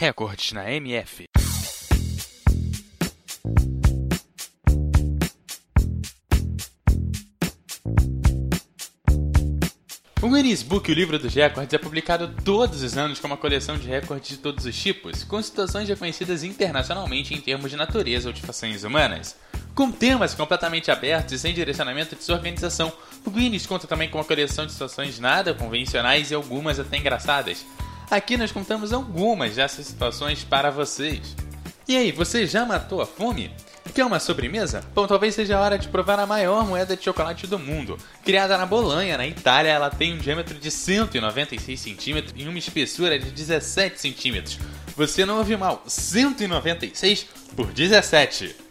Recordes na MF. O Guinness Book, o livro dos recordes, é publicado todos os anos como uma coleção de recordes de todos os tipos, com situações reconhecidas internacionalmente em termos de natureza ou de façanhas humanas. Com temas completamente abertos e sem direcionamento de sua organização, o Guinness conta também com uma coleção de situações nada convencionais e algumas até engraçadas, Aqui nós contamos algumas dessas situações para vocês. E aí, você já matou a fome? Quer uma sobremesa? Bom, talvez seja a hora de provar a maior moeda de chocolate do mundo. Criada na Bolonha, na Itália, ela tem um diâmetro de 196 centímetros e uma espessura de 17 centímetros. Você não ouviu mal, 196 por 17.